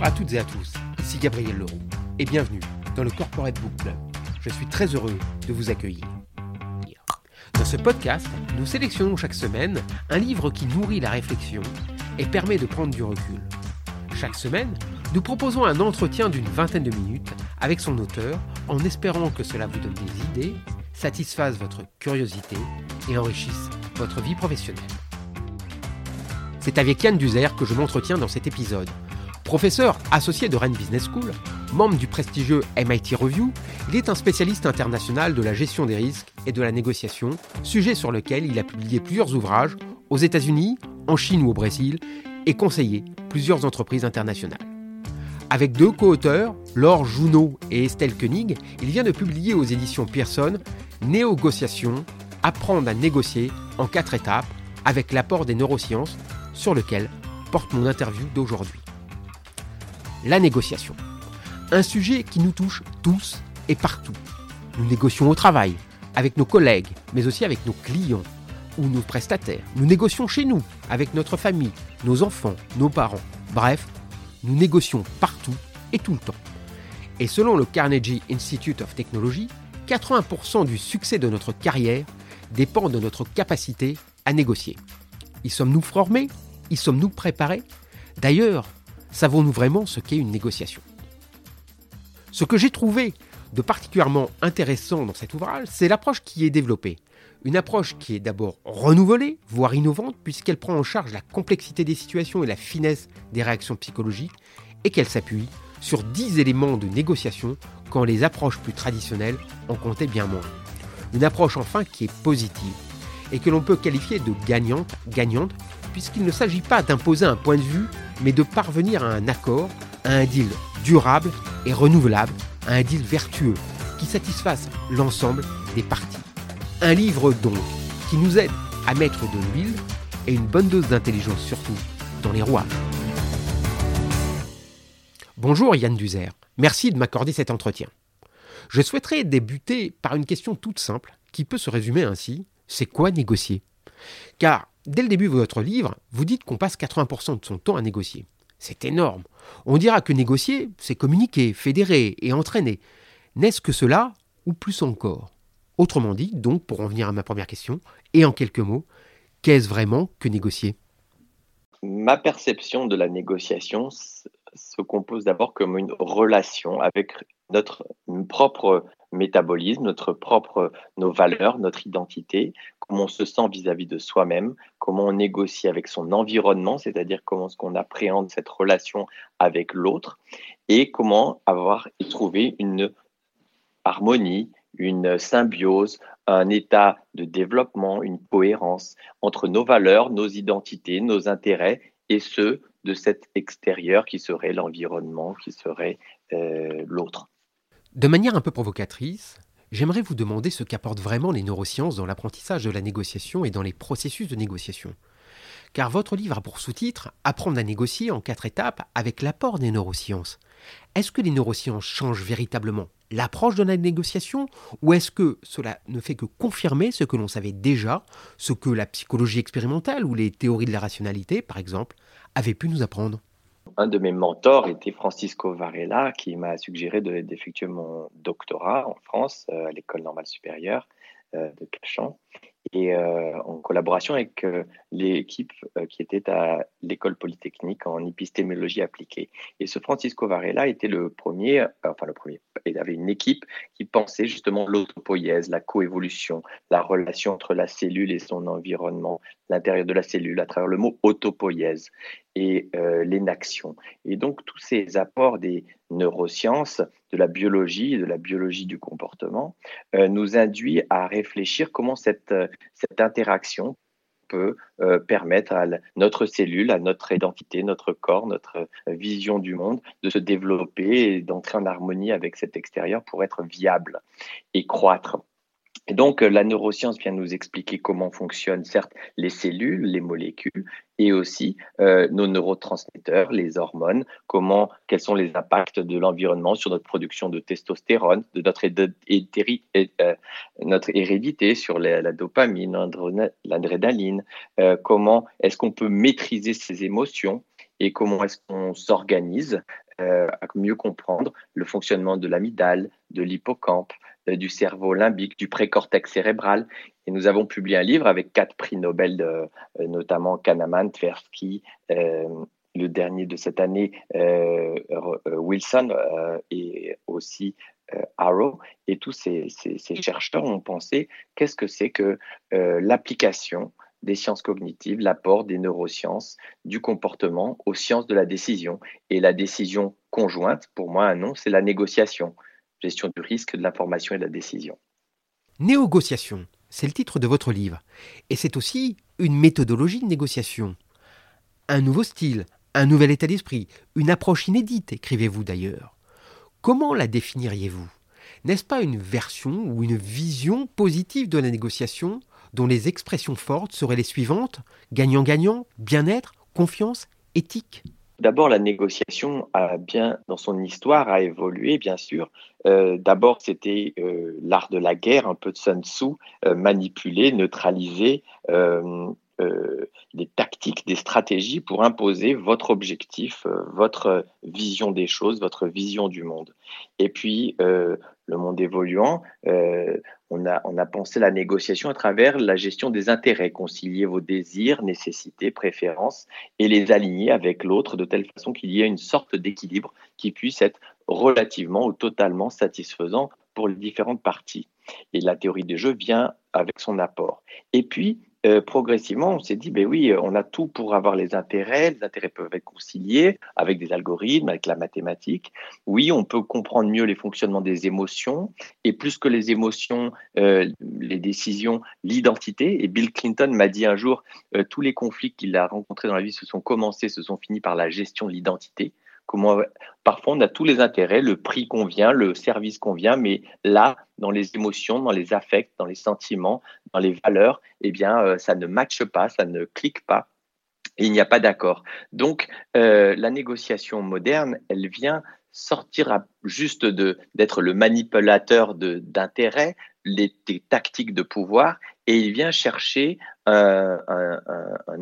Bonjour à toutes et à tous, ici Gabriel Leroux et bienvenue dans le Corporate Book Club. Je suis très heureux de vous accueillir. Dans ce podcast, nous sélectionnons chaque semaine un livre qui nourrit la réflexion et permet de prendre du recul. Chaque semaine, nous proposons un entretien d'une vingtaine de minutes avec son auteur en espérant que cela vous donne des idées, satisfasse votre curiosité et enrichisse votre vie professionnelle. C'est avec Yann Duzer que je m'entretiens dans cet épisode. Professeur associé de Rennes Business School, membre du prestigieux MIT Review, il est un spécialiste international de la gestion des risques et de la négociation, sujet sur lequel il a publié plusieurs ouvrages aux États-Unis, en Chine ou au Brésil, et conseillé plusieurs entreprises internationales. Avec deux co-auteurs, Laure Jounot et Estelle Koenig, il vient de publier aux éditions Pearson Négociation, apprendre à négocier en quatre étapes avec l'apport des neurosciences sur lequel porte mon interview d'aujourd'hui. La négociation. Un sujet qui nous touche tous et partout. Nous négocions au travail, avec nos collègues, mais aussi avec nos clients ou nos prestataires. Nous négocions chez nous, avec notre famille, nos enfants, nos parents. Bref, nous négocions partout et tout le temps. Et selon le Carnegie Institute of Technology, 80% du succès de notre carrière dépend de notre capacité à négocier. Y sommes-nous formés? Y sommes-nous préparés? D'ailleurs, savons-nous vraiment ce qu'est une négociation? Ce que j'ai trouvé de particulièrement intéressant dans cet ouvrage, c'est l'approche qui est développée. Une approche qui est d'abord renouvelée, voire innovante, puisqu'elle prend en charge la complexité des situations et la finesse des réactions psychologiques, et qu'elle s'appuie sur 10 éléments de négociation quand les approches plus traditionnelles en comptaient bien moins. Une approche enfin qui est positive, et que l'on peut qualifier de gagnante, gagnante, puisqu'il ne s'agit pas d'imposer un point de vue, mais de parvenir à un accord, à un deal durable et renouvelable, à un deal vertueux qui satisfasse l'ensemble des parties. Un livre donc qui nous aide à mettre de l'huile et une bonne dose d'intelligence surtout dans les rouages. Bonjour Yann Duzer, merci de m'accorder cet entretien. Je souhaiterais débuter par une question toute simple qui peut se résumer ainsi c'est quoi négocier? Car dès le début de votre livre, vous dites qu'on passe 80% de son temps à négocier. C'est énorme. On dira que négocier, c'est communiquer, fédérer et entraîner. N'est-ce que cela ou plus encore? Autrement dit, donc, pour en venir à ma première question, et en quelques mots, qu'est-ce vraiment que négocier? Ma perception de la négociation se compose d'abord comme une relation avec notre propre métabolisme, notre propre, nos valeurs, notre identité, comment on se sent vis-à-vis de soi-même, comment on négocie avec son environnement, c'est-à-dire comment est-ce qu'on appréhende cette relation avec l'autre, et comment avoir et trouver une harmonie, une symbiose, un état de développement, une cohérence entre nos valeurs, nos identités, nos intérêts et ceux de cet extérieur qui serait l'environnement, qui serait euh, l'autre. De manière un peu provocatrice, j'aimerais vous demander ce qu'apportent vraiment les neurosciences dans l'apprentissage de la négociation et dans les processus de négociation. Car votre livre a pour sous-titre Apprendre à négocier en quatre étapes avec l'apport des neurosciences. Est-ce que les neurosciences changent véritablement? L'approche de la négociation ou est-ce que cela ne fait que confirmer ce que l'on savait déjà, ce que la psychologie expérimentale ou les théories de la rationalité, par exemple, avaient pu nous apprendre? Un de mes mentors était Francisco Varela, qui m'a suggéré d'effectuer mon doctorat en France, euh, à l'École normale supérieure euh, de Cachan et euh, en collaboration avec euh, l'équipe euh, qui était à l'école polytechnique en épistémologie appliquée. Et ce Francisco Varela était le premier, enfin le premier, il avait une équipe qui pensait justement l'autopoïèse, la coévolution, la relation entre la cellule et son environnement, l'intérieur de la cellule à travers le mot autopoïèse et l'énaction. Et donc tous ces apports des neurosciences, de la biologie, de la biologie du comportement, nous induit à réfléchir comment cette cette interaction peut euh, permettre à notre cellule, à notre identité, notre corps, notre vision du monde de se développer et d'entrer en harmonie avec cet extérieur pour être viable et croître. Donc, la neuroscience vient nous expliquer comment fonctionnent, certes, les cellules, les molécules, et aussi euh, nos neurotransmetteurs, les hormones, comment, quels sont les impacts de l'environnement sur notre production de testostérone, de notre, euh, hérédité sur la, dopamine, l'adrénaline, euh, comment est-ce qu'on peut maîtriser ces émotions et comment est-ce qu'on s'organise à mieux comprendre le fonctionnement de l'amygdale, de l'hippocampe, du cerveau limbique, du précortex cérébral. Et nous avons publié un livre avec quatre prix Nobel, notamment Kahneman, Tversky, le dernier de cette année, Wilson, et aussi Arrow. Et tous ces, chercheurs ont pensé qu'est-ce que c'est que l'application des sciences cognitives, l'apport des neurosciences, du comportement aux sciences de la décision. Et la décision conjointe, pour moi, un nom, c'est la négociation, gestion du risque, de l'information et de la décision. Négociation, c'est le titre de votre livre. Et c'est aussi une méthodologie de négociation. Un nouveau style, un nouvel état d'esprit, une approche inédite, écrivez-vous d'ailleurs. Comment la définiriez-vous? N'est-ce pas une version ou une vision positive de la négociation dont les expressions fortes seraient les suivantes gagnant-gagnant, bien-être, confiance, éthique? D'abord, la négociation a bien, dans son histoire, a évolué, bien sûr. Euh, d'abord, c'était euh, l'art de la guerre, un peu de Sun Tzu, euh, manipuler, neutraliser, des tactiques, des stratégies pour imposer votre objectif, votre vision des choses, votre vision du monde. Et puis, le monde évoluant, euh, on, a, on a pensé la négociation à travers la gestion des intérêts, concilier vos désirs, nécessités, préférences et les aligner avec l'autre de telle façon qu'il y ait une sorte d'équilibre qui puisse être relativement ou totalement satisfaisant pour les différentes parties. Et la théorie des jeux vient avec son apport. Et puis, euh, progressivement, on s'est dit, ben oui, on a tout pour avoir les intérêts. Les intérêts peuvent être conciliés avec des algorithmes, avec la mathématique. Oui, on peut comprendre mieux les fonctionnements des émotions. Et plus que les émotions, euh, les décisions, l'identité. Et Bill Clinton m'a dit un jour, euh, tous les conflits qu'il a rencontrés dans la vie se sont commencés, se sont finis par la gestion de l'identité. Comment, parfois, on a tous les intérêts, le prix convient, le service convient, mais là, dans les émotions, dans les affects, dans les sentiments, dans les valeurs, eh bien, euh, ça ne matche pas, ça ne clique pas. Et il n'y a pas d'accord. Donc, euh, la négociation moderne, elle vient sortir juste de d'être le manipulateur d'intérêts, les, des tactiques de pouvoir, et il vient chercher un,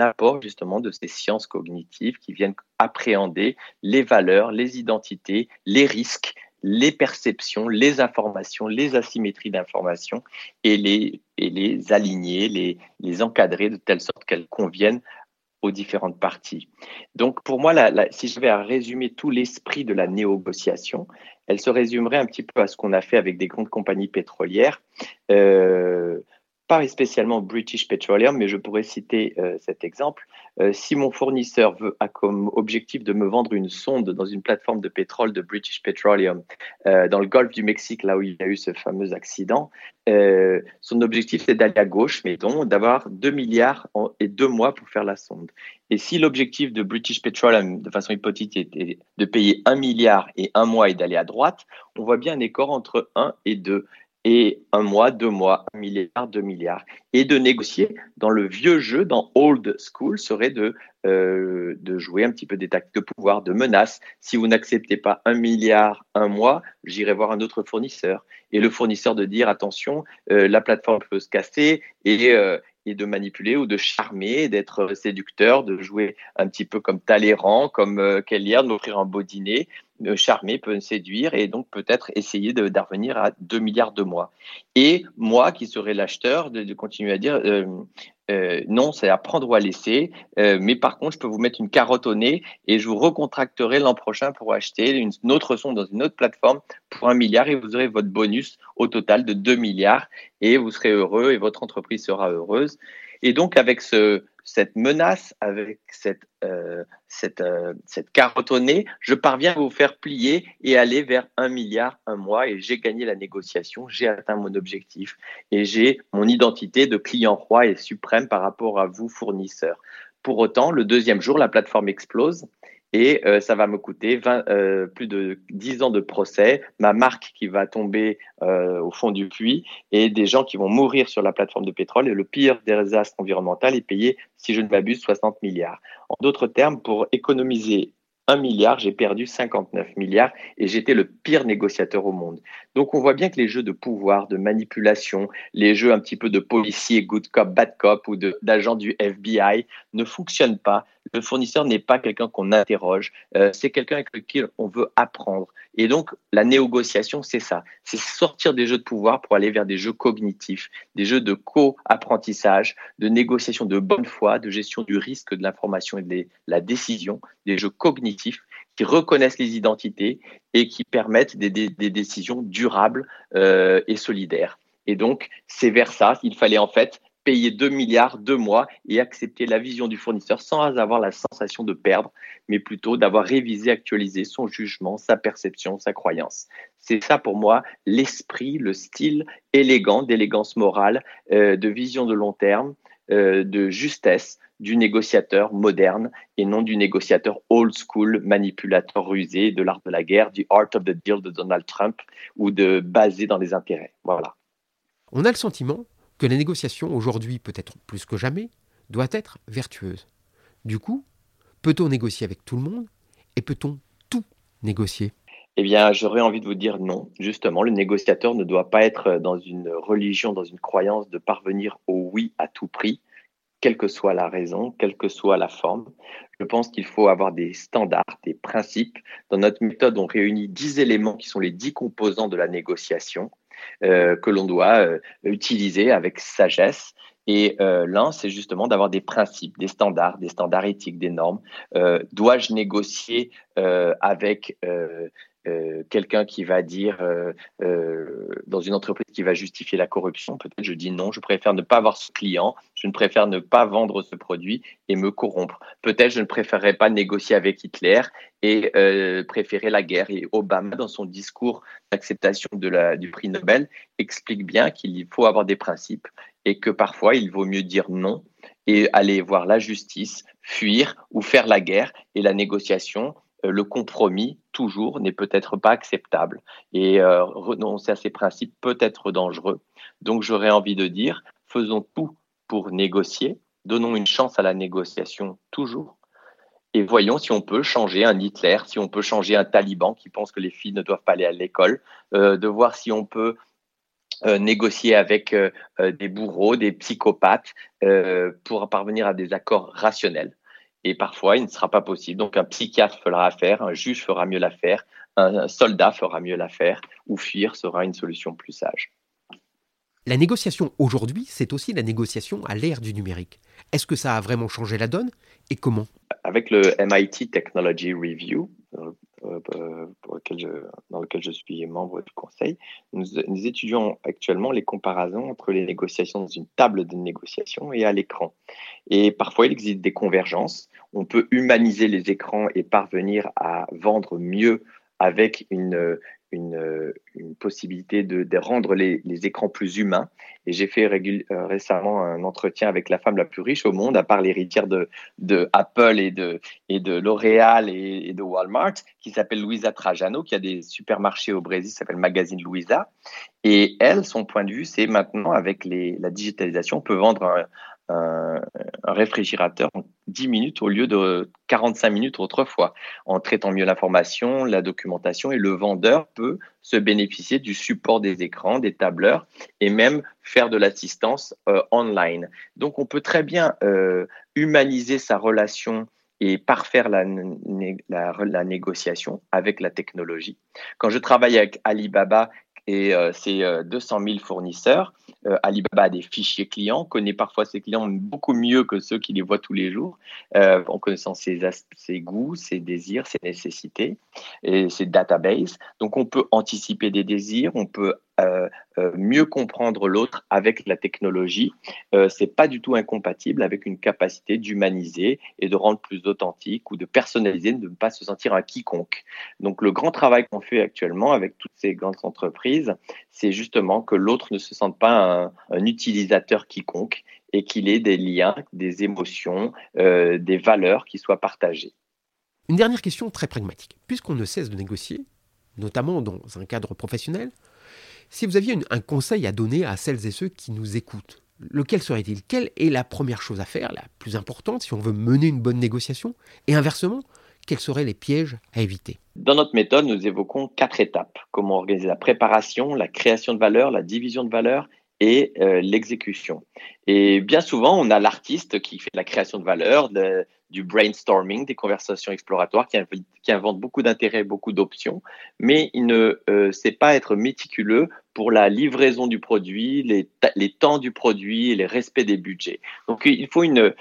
apport justement de ces sciences cognitives qui viennent appréhender les valeurs, les identités, les risques, les perceptions, les informations, les asymétries d'informations et les, aligner, les encadrer de telle sorte qu'elles conviennent aux différentes parties. Donc pour moi, si je vais résumer tout l'esprit de la négociation, elle se résumerait un petit peu à ce qu'on a fait avec des grandes compagnies pétrolières. Euh, pas spécialement British Petroleum, mais je pourrais citer euh, cet exemple. Euh, si mon fournisseur veut, a comme objectif de me vendre une sonde dans une plateforme de pétrole de British Petroleum euh, dans le golfe du Mexique, là où il y a eu ce fameux accident, son objectif c'est d'aller à gauche, mais donc d'avoir 2 milliards et 2 mois pour faire la sonde. Et si l'objectif de British Petroleum, de façon hypothétique, était de payer 1 milliard et 1 mois et d'aller à droite, on voit bien un écart entre 1 et 2 et un mois, deux mois, un milliard, deux milliards. Et de négocier dans le vieux jeu, dans old school, serait de, euh, de jouer un petit peu des tactiques de pouvoir, de menaces. Si vous n'acceptez pas un milliard, un mois, j'irai voir un autre fournisseur. Et le fournisseur de dire, attention, euh, la plateforme peut se casser et, euh, et de manipuler ou de charmer, d'être séducteur, de jouer un petit peu comme Talleyrand, comme euh, Kellier, de m'offrir un beau dîner, charmer, peut séduire et donc peut-être essayer de revenir à 2 milliards de mois. Et moi, qui serais l'acheteur, de, continuer à dire euh, euh, non, c'est à prendre ou à laisser, euh, mais par contre, je peux vous mettre une carotte au nez et je vous recontracterai l'an prochain pour acheter une, autre son dans une autre plateforme pour un milliard et vous aurez votre bonus au total de 2 milliards et vous serez heureux et votre entreprise sera heureuse. Et donc, avec ce, cette menace, avec cette, euh, cette, euh, cette je parviens à vous faire plier et aller vers un milliard un mois et j'ai gagné la négociation, j'ai atteint mon objectif et j'ai mon identité de client roi et suprême par rapport à vous, fournisseurs. Pour autant, le deuxième jour, la plateforme explose et euh, ça va me coûter 20, euh, plus de 10 ans de procès, ma marque qui va tomber euh, au fond du puits et des gens qui vont mourir sur la plateforme de pétrole. Et le pire des désastres environnementaux est payé, si je ne m'abuse, 60 milliards. En d'autres termes, pour économiser 1 milliard, j'ai perdu 59 milliards et j'étais le pire négociateur au monde. Donc on voit bien que les jeux de pouvoir, de manipulation, les jeux un petit peu de policier, good cop, bad cop ou d'agent du FBI ne fonctionnent pas Le fournisseur n'est pas quelqu'un qu'on interroge, euh, c'est quelqu'un avec lequel on veut apprendre. Et donc, la négociation, c'est ça. C'est sortir des jeux de pouvoir pour aller vers des jeux cognitifs, des jeux de co-apprentissage, de négociation de bonne foi, de gestion du risque de l'information et de la décision, des jeux cognitifs qui reconnaissent les identités et qui permettent des, décisions durables euh, et solidaires. Et donc, c'est vers ça qu'il fallait en fait payer 2 milliards deux mois et accepter la vision du fournisseur sans avoir la sensation de perdre, mais plutôt d'avoir révisé, actualisé son jugement, sa perception, sa croyance. C'est ça pour moi l'esprit, le style élégant, d'élégance morale, euh, de vision de long terme, euh, de justesse du négociateur moderne et non du négociateur old school, manipulateur rusé de l'art de la guerre, du art of the deal de Donald Trump ou de basé dans les intérêts. Voilà. On a le sentiment que la négociation aujourd'hui, peut-être plus que jamais, doit être vertueuse. Du coup, peut-on négocier avec tout le monde et peut-on tout négocier? Eh bien, j'aurais envie de vous dire non. Justement, le négociateur ne doit pas être dans une religion, dans une croyance de parvenir au oui à tout prix, quelle que soit la raison, quelle que soit la forme. Je pense qu'il faut avoir des standards, des principes. Dans notre méthode, on réunit dix éléments qui sont les dix composants de la négociation. Euh, que l'on doit euh, utiliser avec sagesse. Et euh, l'un, c'est justement d'avoir des principes, des standards, des standards éthiques, des normes. Dois-je négocier avec euh, quelqu'un qui va dire euh, euh, dans une entreprise qui va justifier la corruption, peut-être je dis non, je préfère ne pas avoir ce client, je ne préfère ne pas vendre ce produit et me corrompre. Peut-être je ne préférerais pas négocier avec Hitler et préférer la guerre. Et Obama, dans son discours d'acceptation du prix Nobel, explique bien qu'il faut avoir des principes et que parfois il vaut mieux dire non et aller voir la justice, fuir ou faire la guerre et la négociation le compromis, toujours, n'est peut-être pas acceptable. Et euh, renoncer à ces principes peut être dangereux. Donc j'aurais envie de dire, faisons tout pour négocier, donnons une chance à la négociation toujours. Et voyons si on peut changer un Hitler, si on peut changer un taliban qui pense que les filles ne doivent pas aller à l'école, euh, de voir si on peut négocier avec des bourreaux, des psychopathes, pour parvenir à des accords rationnels. Et parfois, il ne sera pas possible. Donc, un psychiatre fera l'affaire, un juge fera mieux l'affaire, un soldat fera mieux l'affaire, ou fuir sera une solution plus sage. La négociation aujourd'hui, c'est aussi la négociation à l'ère du numérique. Est-ce que ça a vraiment changé la donne? Et comment? Avec le MIT Technology Review, euh, lequel je, dans lequel je suis membre du conseil, nous, étudions actuellement les comparaisons entre les négociations dans une table de négociation et à l'écran. Et parfois, il existe des convergences. On peut humaniser les écrans et parvenir à vendre mieux avec une, une, une possibilité de, rendre les, écrans plus humains. Et j'ai fait euh, récemment un entretien avec la femme la plus riche au monde, à part l'héritière de, de Apple et de, et de L'Oréal et, de Walmart, qui s'appelle Louisa Trajano, qui a des supermarchés au Brésil, s'appelle Magazine Louisa. Et elle, son point de vue, c'est maintenant, avec la digitalisation, on peut vendre un, un, réfrigérateur en 10 minutes au lieu de 45 minutes autrefois, en traitant mieux l'information, la documentation, et le vendeur peut se bénéficier du support des écrans, des tableurs, et même faire de l'assistance euh, online. Donc on peut très bien euh, humaniser sa relation et parfaire la, négociation avec la technologie. Quand je travaille avec Alibaba et euh, ses 200 000 fournisseurs, euh, Alibaba a des fichiers clients, connaît parfois ses clients beaucoup mieux que ceux qui les voient tous les jours, euh, en connaissant ses, ses, goûts, ses désirs, ses nécessités. Et ses databases. Donc on peut anticiper des désirs, on peut euh, euh, mieux comprendre l'autre avec la technologie. Euh, c'est pas du tout incompatible avec une capacité d'humaniser et de rendre plus authentique ou de personnaliser, de ne pas se sentir un quiconque. Donc le grand travail qu'on fait actuellement avec toutes ces grandes entreprises, c'est justement que l'autre ne se sente pas un, utilisateur quiconque et qu'il ait des liens, des émotions, euh, des valeurs qui soient partagées. Une dernière question très pragmatique. Puisqu'on ne cesse de négocier, notamment dans un cadre professionnel, si vous aviez un conseil à donner à celles et ceux qui nous écoutent, lequel serait-il? Quelle est la première chose à faire, la plus importante, si on veut mener une bonne négociation? Et inversement, quels seraient les pièges à éviter? Dans notre méthode, nous évoquons quatre étapes. Comment organiser la préparation, la création de valeur, la division de valeur et euh, l'exécution. Et bien souvent, on a l'artiste qui fait de la création de valeur, du brainstorming, des conversations exploratoires, qui, invente beaucoup d'intérêts, beaucoup d'options, mais il ne euh, sait pas être méticuleux pour la livraison du produit, les, temps du produit les respects des budgets. Donc, il faut une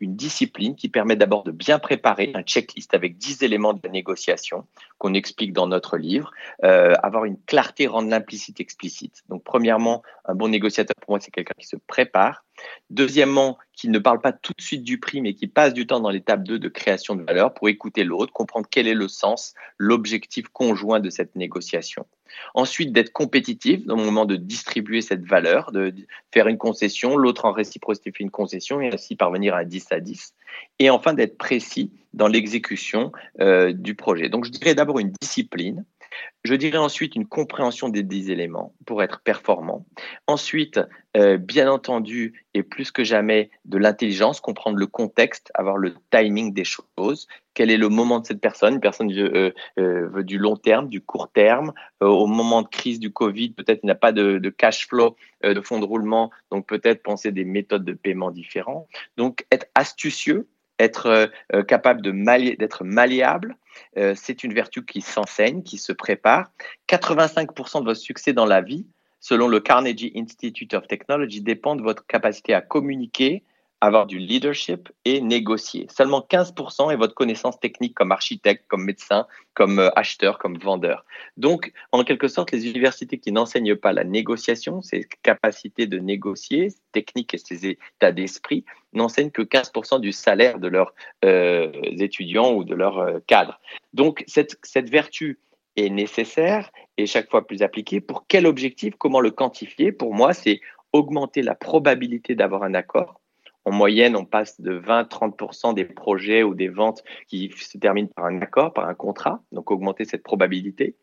discipline qui permet d'abord de bien préparer un checklist avec 10 éléments de la négociation qu'on explique dans notre livre, euh, avoir une clarté, rendre l'implicite explicite. Donc, premièrement, un bon négociateur, pour moi, c'est quelqu'un qui se prépare. Deuxièmement, qui ne parle pas tout de suite du prix, mais qui passe du temps dans l'étape 2 de création de valeur pour écouter l'autre, comprendre quel est le sens, l'objectif conjoint de cette négociation. Ensuite, d'être compétitif le moment de distribuer cette valeur, de faire une concession, l'autre en réciprocité fait une concession et ainsi parvenir à 10 à 10. Et enfin, d'être précis dans l'exécution euh, du projet. Donc, je dirais d'abord une discipline, je dirais ensuite une compréhension des dix éléments pour être performant. Ensuite, euh, bien entendu, et plus que jamais, de l'intelligence, comprendre le contexte, avoir le timing des choses. Quel est le moment de cette personne? Une personne veut, euh, du long terme, du court terme. Euh, au moment de crise du Covid, peut-être il n'y a pas de, de cash flow, de fonds de roulement, donc peut-être penser des méthodes de paiement différentes. Donc être astucieux, être capable d'être malléable, euh, c'est une vertu qui s'enseigne, qui se prépare. 85% de votre succès dans la vie, selon le Carnegie Institute of Technology, dépend de votre capacité à communiquer, avoir du leadership et négocier. Seulement 15% est votre connaissance technique comme architecte, comme médecin, comme euh, acheteur, comme vendeur. Donc, en quelque sorte, les universités qui n'enseignent pas la négociation, ces capacités de négocier, techniques et ces états d'esprit, n'enseignent que 15% du salaire de leurs euh, étudiants ou de leurs euh, cadres. Donc, cette, cette vertu est nécessaire et chaque fois plus appliquée. Pour quel objectif? Comment le quantifier? Pour moi, c'est augmenter la probabilité d'avoir un accord en moyenne, on passe de 20-30% des projets ou des ventes qui se terminent par un accord, par un contrat, donc augmenter cette probabilité.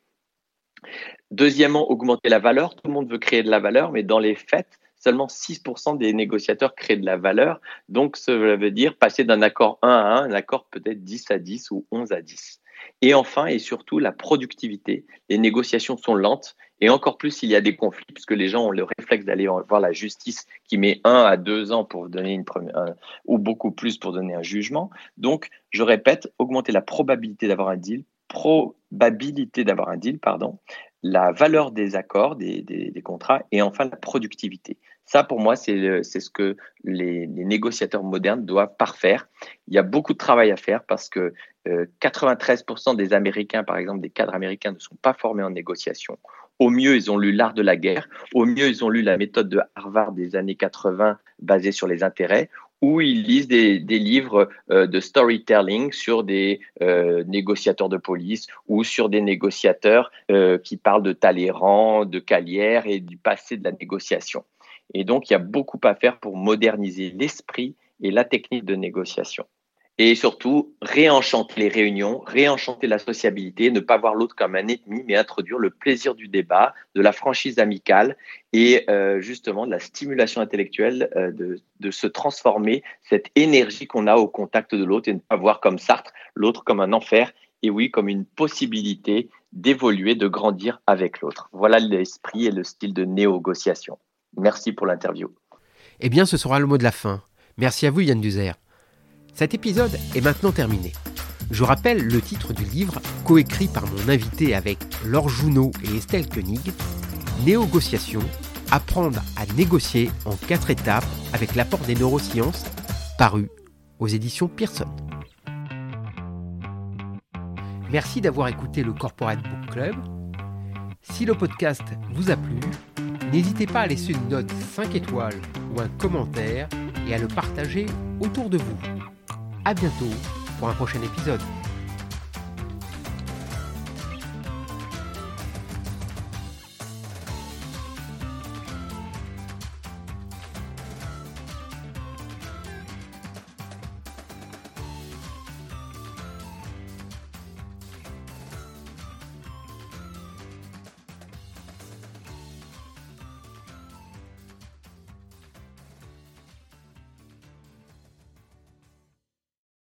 Deuxièmement, augmenter la valeur. Tout le monde veut créer de la valeur, mais dans les faits, seulement 6% des négociateurs créent de la valeur. Donc, ça veut dire passer d'un accord 1 à 1, un accord peut-être 10 à 10 ou 11 à 10. Et enfin et surtout, la productivité. Les négociations sont lentes et encore plus s'il y a des conflits, puisque les gens ont le réflexe d'aller voir la justice qui met un à deux ans pour donner une première, ou beaucoup plus pour donner un jugement. Donc, je répète, augmenter la probabilité d'avoir un deal, probabilité d'avoir un deal, pardon, la valeur des accords, des, contrats, et enfin la productivité. Ça, pour moi, c'est ce que les, les, négociateurs modernes doivent parfaire. Il y a beaucoup de travail à faire parce que 93% euh, des Américains, par exemple, des cadres américains, ne sont pas formés en négociation. Au mieux, ils ont lu l'art de la guerre. Au mieux, ils ont lu la méthode de Harvard des années 80 basée sur les intérêts ou ils lisent des, livres euh, de storytelling sur des euh, négociateurs de police ou sur des négociateurs qui parlent de Talleyrand, de Calière et du passé de la négociation. Et donc, il y a beaucoup à faire pour moderniser l'esprit et la technique de négociation et surtout réenchanter les réunions, réenchanter la sociabilité, ne pas voir l'autre comme un ennemi, mais introduire le plaisir du débat, de la franchise amicale et euh, justement de la stimulation intellectuelle, euh, de, de, se transformer cette énergie qu'on a au contact de l'autre et ne pas voir comme Sartre l'autre comme un enfer et oui comme une possibilité d'évoluer, de grandir avec l'autre. Voilà l'esprit et le style de négociation. Merci pour l'interview. Eh bien, ce sera le mot de la fin. Merci à vous, Yann Duzer. Cet épisode est maintenant terminé. Je rappelle le titre du livre, coécrit par mon invité avec Laure Jounot et Estelle Koenig, Négociation, apprendre à négocier en quatre étapes avec l'apport des neurosciences, paru aux éditions Pearson. Merci d'avoir écouté le Corporate Book Club. Si le podcast vous a plu, n'hésitez pas à laisser une note 5 étoiles ou un commentaire et à le partager autour de vous. A bientôt pour un prochain épisode.